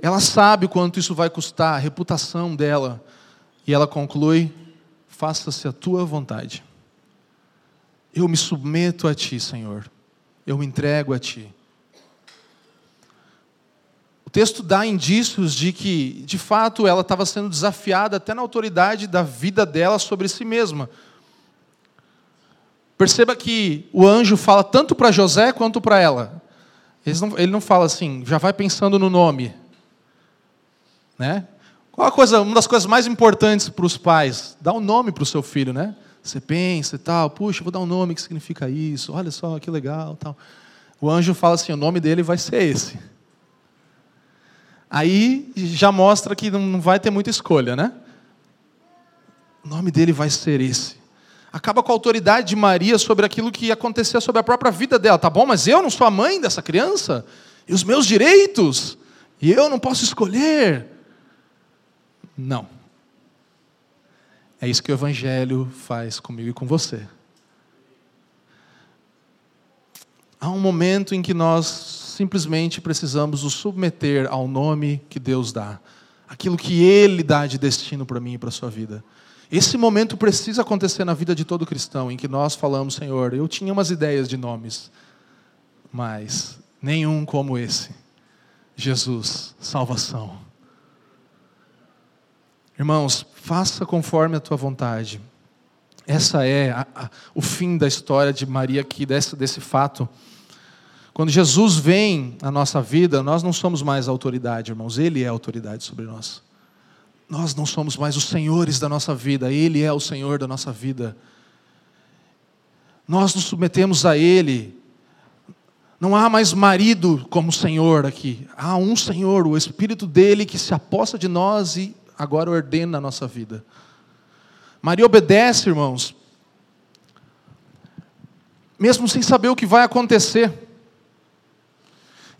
Ela sabe quanto isso vai custar, a reputação dela. E ela conclui: faça-se a tua vontade. Eu me submeto a ti, Senhor. Eu entrego a ti. O texto dá indícios de que, de fato, ela estava sendo desafiada até na autoridade da vida dela sobre si mesma. Perceba que o anjo fala tanto para José quanto para ela. Não, ele não fala assim, já vai pensando no nome. Né? Qual a coisa, uma das coisas mais importantes para os pais? Dar um nome para o seu filho, né? Você pensa e tal, puxa, vou dar um nome que significa isso, olha só que legal tal. O anjo fala assim: o nome dele vai ser esse. Aí já mostra que não vai ter muita escolha, né? O nome dele vai ser esse. Acaba com a autoridade de Maria sobre aquilo que acontecia sobre a própria vida dela. Tá bom, mas eu não sou a mãe dessa criança? E os meus direitos? E eu não posso escolher? Não. É isso que o Evangelho faz comigo e com você. Há um momento em que nós simplesmente precisamos nos submeter ao nome que Deus dá, aquilo que Ele dá de destino para mim e para a sua vida. Esse momento precisa acontecer na vida de todo cristão, em que nós falamos, Senhor, eu tinha umas ideias de nomes, mas nenhum como esse. Jesus, salvação. Irmãos, faça conforme a tua vontade. Essa é a, a, o fim da história de Maria aqui, desse, desse fato. Quando Jesus vem à nossa vida, nós não somos mais autoridade, irmãos, Ele é autoridade sobre nós. Nós não somos mais os senhores da nossa vida, Ele é o Senhor da nossa vida. Nós nos submetemos a Ele. Não há mais marido como Senhor aqui. Há um Senhor, o Espírito dele que se aposta de nós e agora ordena a nossa vida. Maria obedece, irmãos, mesmo sem saber o que vai acontecer.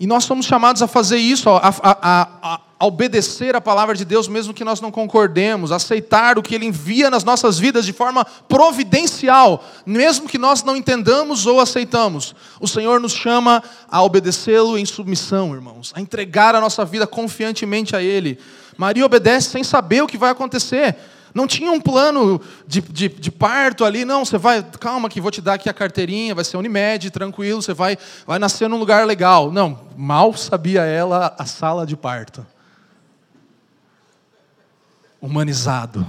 E nós somos chamados a fazer isso, a, a, a, a, obedecer a palavra de Deus, mesmo que nós não concordemos, aceitar o que Ele envia nas nossas vidas de forma providencial, mesmo que nós não entendamos ou aceitamos. O Senhor nos chama a obedecê-lo em submissão, irmãos, a entregar a nossa vida confiantemente a Ele. Maria obedece sem saber o que vai acontecer. Não tinha um plano de, de, de, parto ali, não. Você vai, calma, que vou te dar aqui a carteirinha, vai ser Unimed, tranquilo, você vai, vai nascer num lugar legal. Não, mal sabia ela a sala de parto. Humanizado.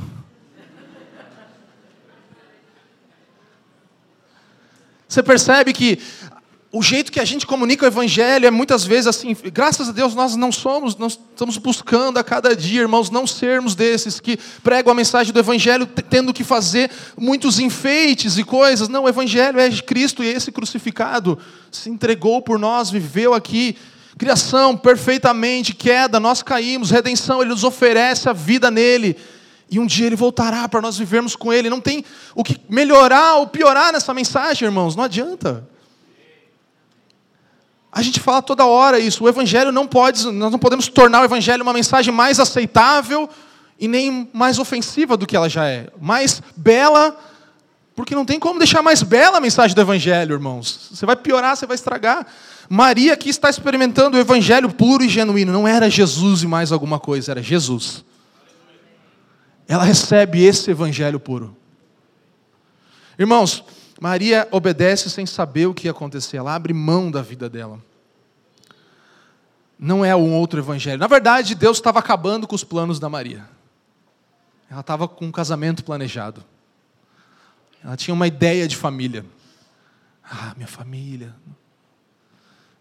Você percebe que o jeito que a gente comunica o evangelho é muitas vezes assim, graças a Deus nós não somos, nós estamos buscando a cada dia, irmãos, não sermos desses que pregam a mensagem do evangelho tendo que fazer muitos enfeites e coisas. Não, o evangelho é Cristo e esse crucificado se entregou por nós, viveu aqui. Criação perfeitamente, queda, nós caímos, redenção, ele nos oferece a vida nele. E um dia ele voltará para nós vivermos com ele. Não tem o que melhorar ou piorar nessa mensagem, irmãos, não adianta. A gente fala toda hora isso. O evangelho não pode, nós não podemos tornar o evangelho uma mensagem mais aceitável e nem mais ofensiva do que ela já é, mais bela, porque não tem como deixar mais bela a mensagem do evangelho, irmãos. Você vai piorar, você vai estragar. Maria aqui está experimentando o evangelho puro e genuíno. Não era Jesus e mais alguma coisa, era Jesus. Ela recebe esse evangelho puro. Irmãos, Maria obedece sem saber o que ia acontecer, ela abre mão da vida dela. Não é um outro evangelho. Na verdade, Deus estava acabando com os planos da Maria. Ela estava com um casamento planejado. Ela tinha uma ideia de família. Ah, minha família.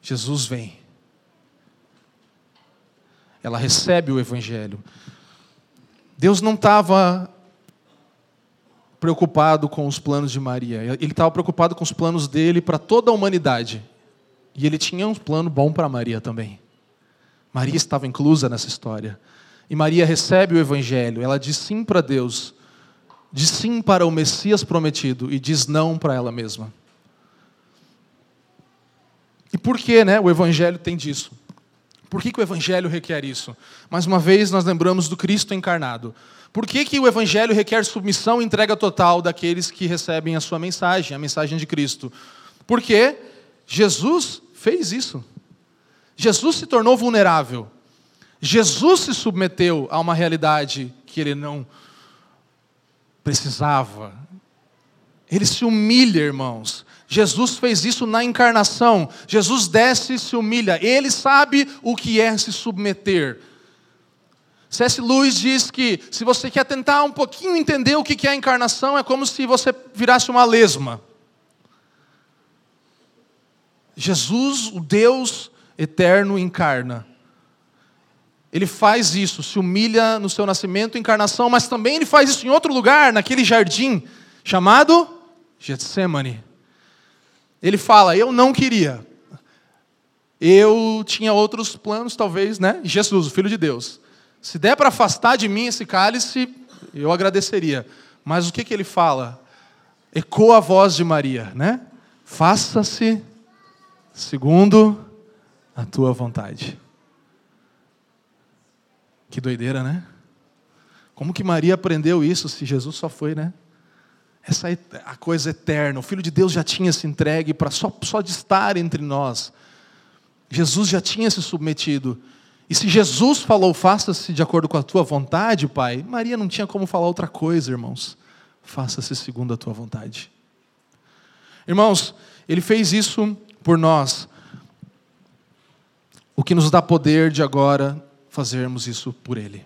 Jesus vem. Ela recebe o evangelho. Deus não estava preocupado com os planos de Maria. Ele estava preocupado com os planos dele para toda a humanidade. E ele tinha um plano bom para Maria também. Maria estava inclusa nessa história. E Maria recebe o evangelho. Ela diz sim para Deus, diz sim para o Messias prometido e diz não para ela mesma. E por que, né, o evangelho tem disso? Por que, que o Evangelho requer isso? Mais uma vez, nós lembramos do Cristo encarnado. Por que, que o Evangelho requer submissão e entrega total daqueles que recebem a sua mensagem, a mensagem de Cristo? Porque Jesus fez isso. Jesus se tornou vulnerável. Jesus se submeteu a uma realidade que ele não precisava. Ele se humilha, irmãos. Jesus fez isso na encarnação. Jesus desce e se humilha. Ele sabe o que é se submeter. C.S. Lewis diz que se você quer tentar um pouquinho entender o que é a encarnação, é como se você virasse uma lesma. Jesus, o Deus eterno, encarna. Ele faz isso, se humilha no seu nascimento, encarnação, mas também ele faz isso em outro lugar, naquele jardim chamado Getsemane. Ele fala: Eu não queria. Eu tinha outros planos, talvez, né? Jesus, o Filho de Deus. Se der para afastar de mim esse cálice, eu agradeceria. Mas o que, que ele fala? Ecoa a voz de Maria, né? Faça-se segundo a tua vontade. Que doideira, né? Como que Maria aprendeu isso se Jesus só foi, né? Essa é a coisa eterna. O Filho de Deus já tinha se entregue para só, só de estar entre nós. Jesus já tinha se submetido. E se Jesus falou, faça-se de acordo com a tua vontade, Pai, Maria não tinha como falar outra coisa, irmãos. Faça-se segundo a tua vontade. Irmãos, ele fez isso por nós. O que nos dá poder de agora fazermos isso por ele.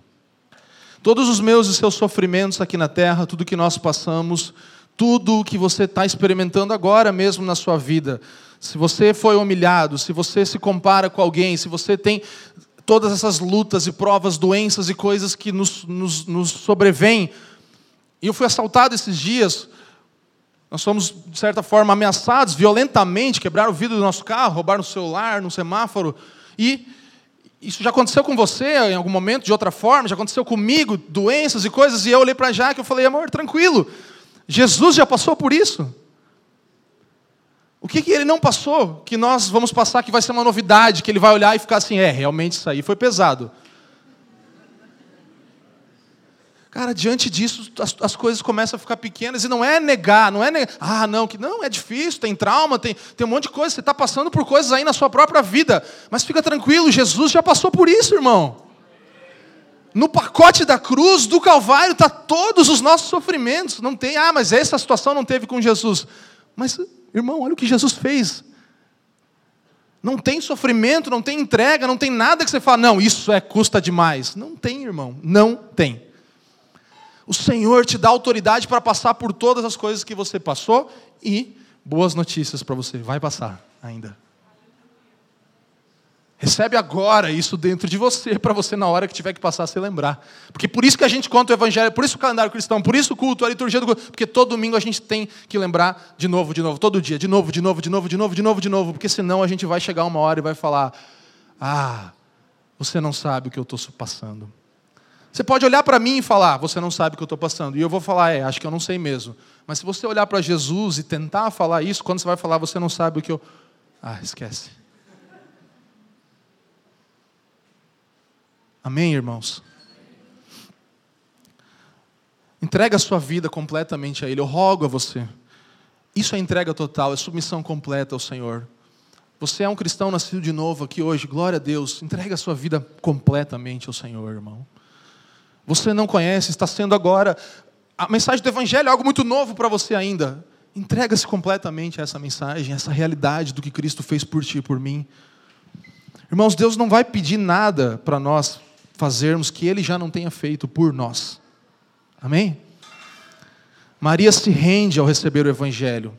Todos os meus e seus sofrimentos aqui na terra, tudo que nós passamos, tudo o que você está experimentando agora mesmo na sua vida, se você foi humilhado, se você se compara com alguém, se você tem todas essas lutas e provas, doenças e coisas que nos, nos, nos sobrevêm. E eu fui assaltado esses dias, nós fomos, de certa forma, ameaçados violentamente, quebraram o vidro do nosso carro, roubaram o celular no semáforo, e isso já aconteceu com você em algum momento, de outra forma, já aconteceu comigo, doenças e coisas, e eu olhei para Jaque e falei, amor, tranquilo, Jesus já passou por isso. O que, que ele não passou, que nós vamos passar, que vai ser uma novidade, que ele vai olhar e ficar assim, é, realmente isso aí foi pesado. Cara, diante disso, as, as, coisas começam a ficar pequenas e não é negar, não é negar, ah, não, que não, é difícil, tem trauma, tem, tem um monte de coisa, você está passando por coisas aí na sua própria vida, mas fica tranquilo, Jesus já passou por isso, irmão. No pacote da cruz, do Calvário, está todos os nossos sofrimentos. Não tem, ah, mas essa situação não teve com Jesus. Mas, irmão, olha o que Jesus fez. Não tem sofrimento, não tem entrega, não tem nada que você fala, não, isso é custa demais. Não tem, irmão, não tem. O Senhor te dá autoridade para passar por todas as coisas que você passou e boas notícias para você, vai passar ainda. Recebe agora isso dentro de você, para você, na hora que tiver que passar, se lembrar. Porque por isso que a gente conta o Evangelho, por isso o calendário cristão, por isso o culto, a liturgia do culto, porque todo domingo a gente tem que lembrar de novo, de novo, todo dia, de novo, de novo, de novo, de novo, de novo, de novo, porque senão a gente vai chegar uma hora e vai falar: Ah, você não sabe o que eu estou passando. Você pode olhar para mim e falar, você não sabe o que eu estou passando. E eu vou falar, é, acho que eu não sei mesmo. Mas se você olhar para Jesus e tentar falar isso, quando você vai falar, você não sabe o que eu. Ah, esquece. Amém, irmãos? Entrega a sua vida completamente a Ele. Eu rogo a você. Isso é entrega total, é submissão completa ao Senhor. Você é um cristão nascido de novo aqui hoje, glória a Deus. Entrega a sua vida completamente ao Senhor, irmão. Você não conhece, está sendo agora. A mensagem do Evangelho é algo muito novo para você ainda. Entrega-se completamente a essa mensagem, a essa realidade do que Cristo fez por ti e por mim. Irmãos, Deus não vai pedir nada para nós fazermos que Ele já não tenha feito por nós. Amém? Maria se rende ao receber o Evangelho.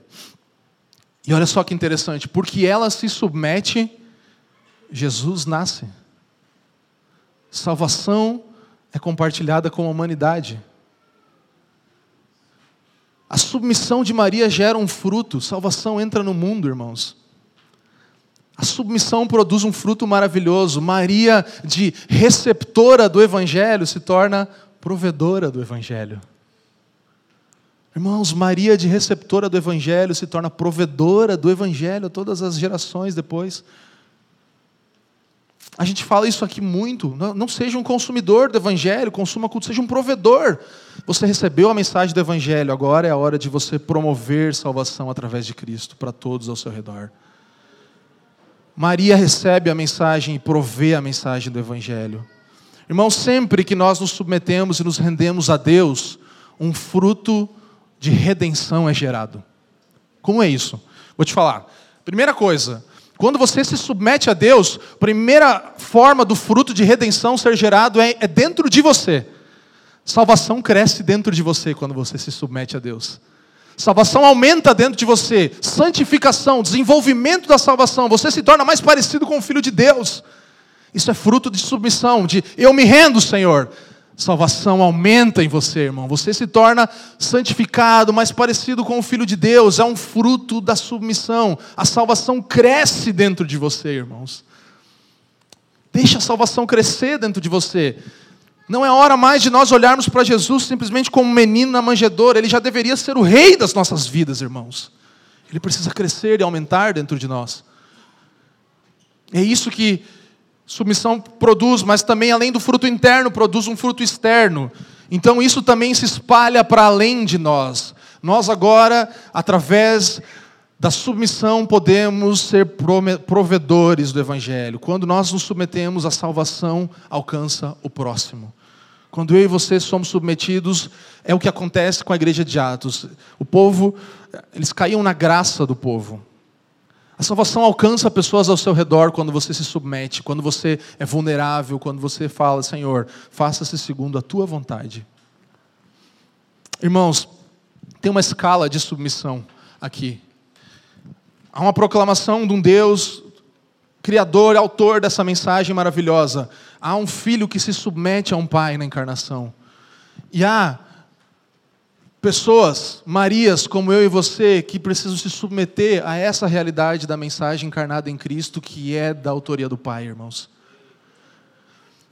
E olha só que interessante, porque ela se submete, Jesus nasce. Salvação é compartilhada com a humanidade. A submissão de Maria gera um fruto, salvação entra no mundo, irmãos. A submissão produz um fruto maravilhoso. Maria, de receptora do Evangelho, se torna provedora do Evangelho. Irmãos, Maria, de receptora do Evangelho, se torna provedora do Evangelho todas as gerações depois. A gente fala isso aqui muito. Não, seja um consumidor do evangelho, consuma culto, seja um provedor. Você recebeu a mensagem do evangelho, agora é a hora de você promover salvação através de Cristo para todos ao seu redor. Maria recebe a mensagem e provê a mensagem do evangelho. Irmão, sempre que nós nos submetemos e nos rendemos a Deus, um fruto de redenção é gerado. Como é isso? Vou te falar. Primeira coisa, quando você se submete a Deus, primeira forma do fruto de redenção ser gerado é, é dentro de você. Salvação cresce dentro de você quando você se submete a Deus. Salvação aumenta dentro de você. Santificação, desenvolvimento da salvação. Você se torna mais parecido com o Filho de Deus. Isso é fruto de submissão, de eu me rendo, Senhor. Salvação aumenta em você, irmão. Você se torna santificado, mais parecido com o Filho de Deus. É um fruto da submissão. A salvação cresce dentro de você, irmãos. Deixa a salvação crescer dentro de você. Não é hora mais de nós olharmos para Jesus simplesmente como um menino na manjedoura. Ele já deveria ser o rei das nossas vidas, irmãos. Ele precisa crescer e aumentar dentro de nós. É isso que submissão produz, mas também, além do fruto interno, produz um fruto externo. Então, isso também se espalha para além de nós. Nós, agora, através da submissão, podemos ser provedores do Evangelho. Quando nós nos submetemos, a salvação alcança o próximo. Quando eu e você somos submetidos, é o que acontece com a igreja de Atos. O povo, eles caíam na graça do povo. A salvação alcança pessoas ao seu redor quando você se submete, quando você é vulnerável, quando você fala, Senhor, faça-se segundo a tua vontade. Irmãos, tem uma escala de submissão aqui. Há uma proclamação de um Deus, Criador, autor dessa mensagem maravilhosa. Há um filho que se submete a um pai na encarnação. E há pessoas, Marias como eu e você, que precisam se submeter a essa realidade da mensagem encarnada em Cristo, que é da autoria do Pai, irmãos.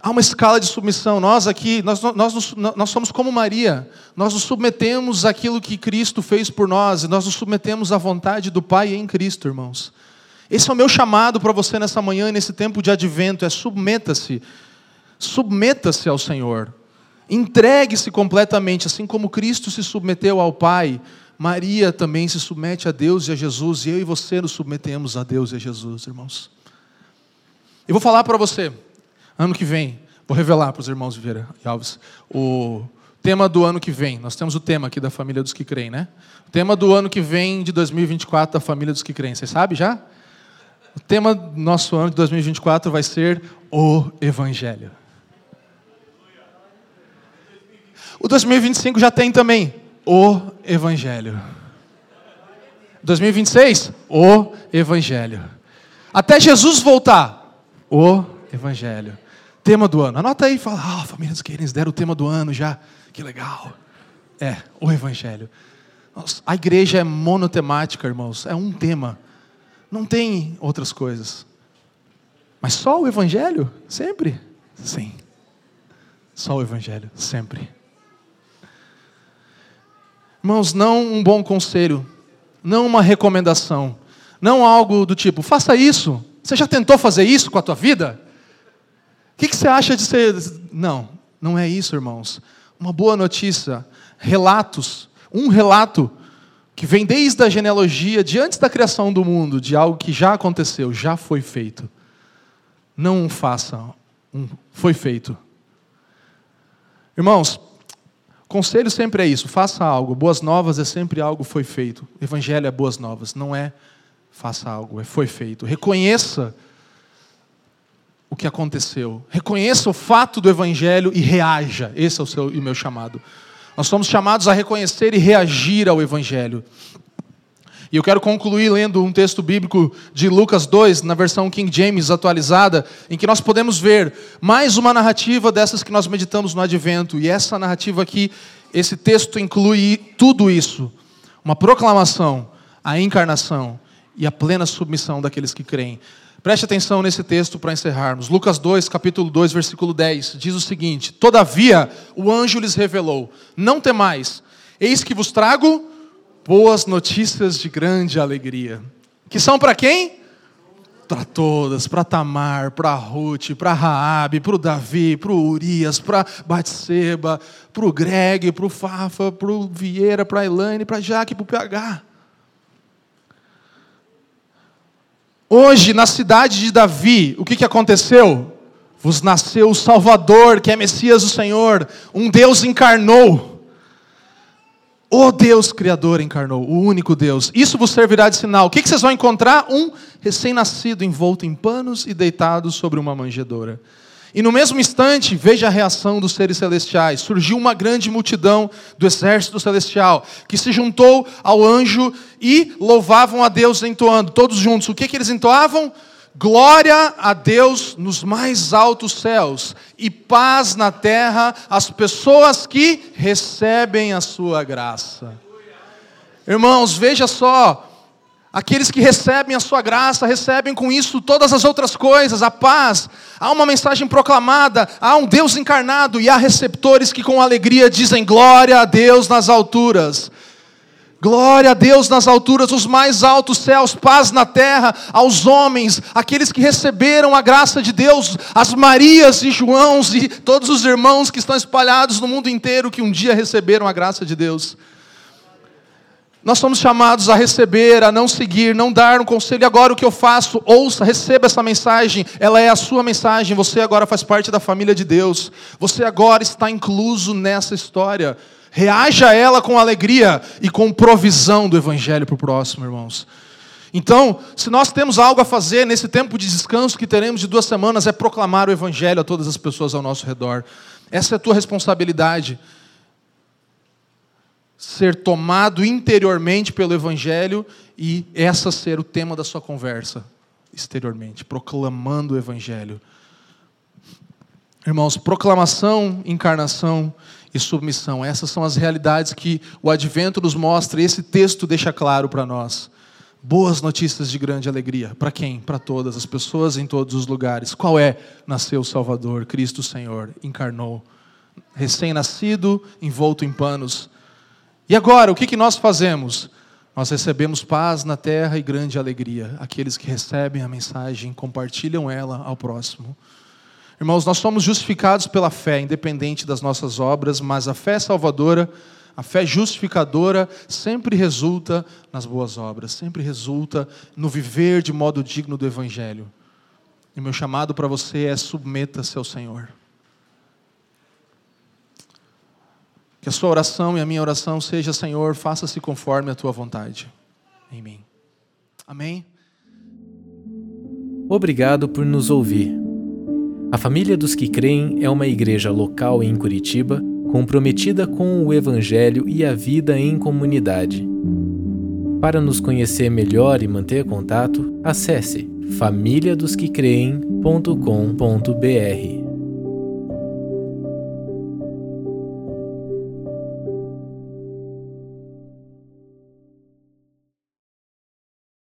Há uma escala de submissão. Nós aqui, nós, nós, nós somos como Maria. Nós nos submetemos àquilo que Cristo fez por nós. E nós nos submetemos à vontade do Pai em Cristo, irmãos. Esse é o meu chamado para você nessa manhã e nesse tempo de advento. É submeta-se. Submeta-se ao Senhor. Entregue-se completamente, assim como Cristo se submeteu ao Pai. Maria também se submete a Deus e a Jesus, e eu e você nos submetemos a Deus e a Jesus, irmãos. Eu vou falar para você, ano que vem, vou revelar para os irmãos Vieira e Alves, o tema do ano que vem. Nós temos o tema aqui da família dos que creem, né? O tema do ano que vem, de 2024, da família dos que creem. Você sabe já? O tema do nosso ano de 2024 vai ser o Evangelho. O 2025 já tem também o Evangelho. 2026, o Evangelho. Até Jesus voltar, o Evangelho. Tema do ano. Anota aí e fala, ah, oh, família dos queridos deram o tema do ano já. Que legal. É, o Evangelho. Nossa, a igreja é monotemática, irmãos. É um tema. Não tem outras coisas. Mas só o Evangelho? Sempre? Sim. Só o Evangelho, sempre. Irmãos, não um bom conselho, não uma recomendação, não algo do tipo, faça isso. Você já tentou fazer isso com a tua vida? Que, que você acha de ser. Não, não é isso, irmãos. Uma boa notícia, relatos, um relato que vem desde a genealogia, de antes da criação do mundo, de algo que já aconteceu, já foi feito. Não faça, um, foi feito. Irmãos, Conselho sempre é isso: faça algo. Boas novas é sempre algo foi feito. Evangelho é boas novas, não é faça algo, é foi feito. Reconheça o que aconteceu. Reconheça o fato do Evangelho e reaja. Esse é o seu e meu chamado. Nós somos chamados a reconhecer e reagir ao Evangelho. E eu quero concluir lendo um texto bíblico de Lucas 2, na versão King James atualizada, em que nós podemos ver mais uma narrativa dessas que nós meditamos no advento. E essa narrativa aqui, esse texto inclui tudo isso: uma proclamação, a encarnação e a plena submissão daqueles que creem. Preste atenção nesse texto para encerrarmos. Lucas 2, capítulo 2, versículo 10, diz o seguinte: Todavia o anjo lhes revelou: Não temais, eis que vos trago boas notícias de grande alegria. Que são para quem? para todas, para Tamar, para Ruth, para Raabe, para o Davi, para o Urias, para Batseba, para o Greg, para o Fafa, para o Vieira, para a Elaine, para Jaque, para o PH. Hoje, na cidade de Davi, o que, que aconteceu? Vos nasceu o Salvador, que é Messias o Senhor, um Deus encarnou. O Deus Criador encarnou, o único Deus. Isso vos servirá de sinal. O que, que vocês vão encontrar? Um recém-nascido envolto em panos e deitado sobre uma manjedoura. E no mesmo instante, veja a reação dos seres celestiais. Surgiu uma grande multidão do exército celestial, que se juntou ao anjo e louvavam a Deus entoando, todos juntos. O que, que eles entoavam? Glória a Deus nos mais altos céus e paz na terra às pessoas que recebem a sua graça. Irmãos, veja só, aqueles que recebem a sua graça, recebem com isso todas as outras coisas, a paz. Há uma mensagem proclamada, há um Deus encarnado e há receptores que com alegria dizem glória a Deus nas alturas Glória a Deus nas alturas, os mais altos céus, paz na terra aos homens, aqueles que receberam a graça de Deus, as Marias e Joãos e todos os irmãos que estão espalhados no mundo inteiro que um dia receberam a graça de Deus. Nós somos chamados a receber, a não seguir, não dar um conselho. E agora o que eu faço? Ouça, receba essa mensagem. Ela é a sua mensagem. Você agora faz parte da família de Deus. Você agora está incluso nessa história. Reaja a ela com alegria e com provisão do Evangelho para o próximo, irmãos. Então, se nós temos algo a fazer nesse tempo de descanso que teremos de duas semanas, é proclamar o Evangelho a todas as pessoas ao nosso redor. Essa é a tua responsabilidade. Ser tomado interiormente pelo Evangelho e essa ser o tema da sua conversa exteriormente, proclamando o Evangelho. Irmãos, proclamação, encarnação e submissão. Essas são as realidades que o advento nos mostra e esse texto deixa claro para nós. Boas notícias de grande alegria. Para quem? Para todas as pessoas em todos os lugares. Qual é? Nasceu o Salvador, Cristo Senhor, encarnou. Recém-nascido, envolto em panos. E agora, o que, nós fazemos? Nós recebemos paz na terra e grande alegria. Aqueles que recebem a mensagem compartilham ela ao próximo. Irmãos, nós somos justificados pela fé, independente das nossas obras, mas a fé salvadora, a fé justificadora, sempre resulta nas boas obras, sempre resulta no viver de modo digno do Evangelho. E meu chamado para você é submeta-se ao Senhor. Que a sua oração e a minha oração seja, Senhor, faça-se conforme a tua vontade. Em mim. Amém. Obrigado por nos ouvir. A Família dos que Creem é uma igreja local em Curitiba comprometida com o Evangelho e a vida em comunidade. Para nos conhecer melhor e manter contato, acesse famíliadosquecreem.com.br.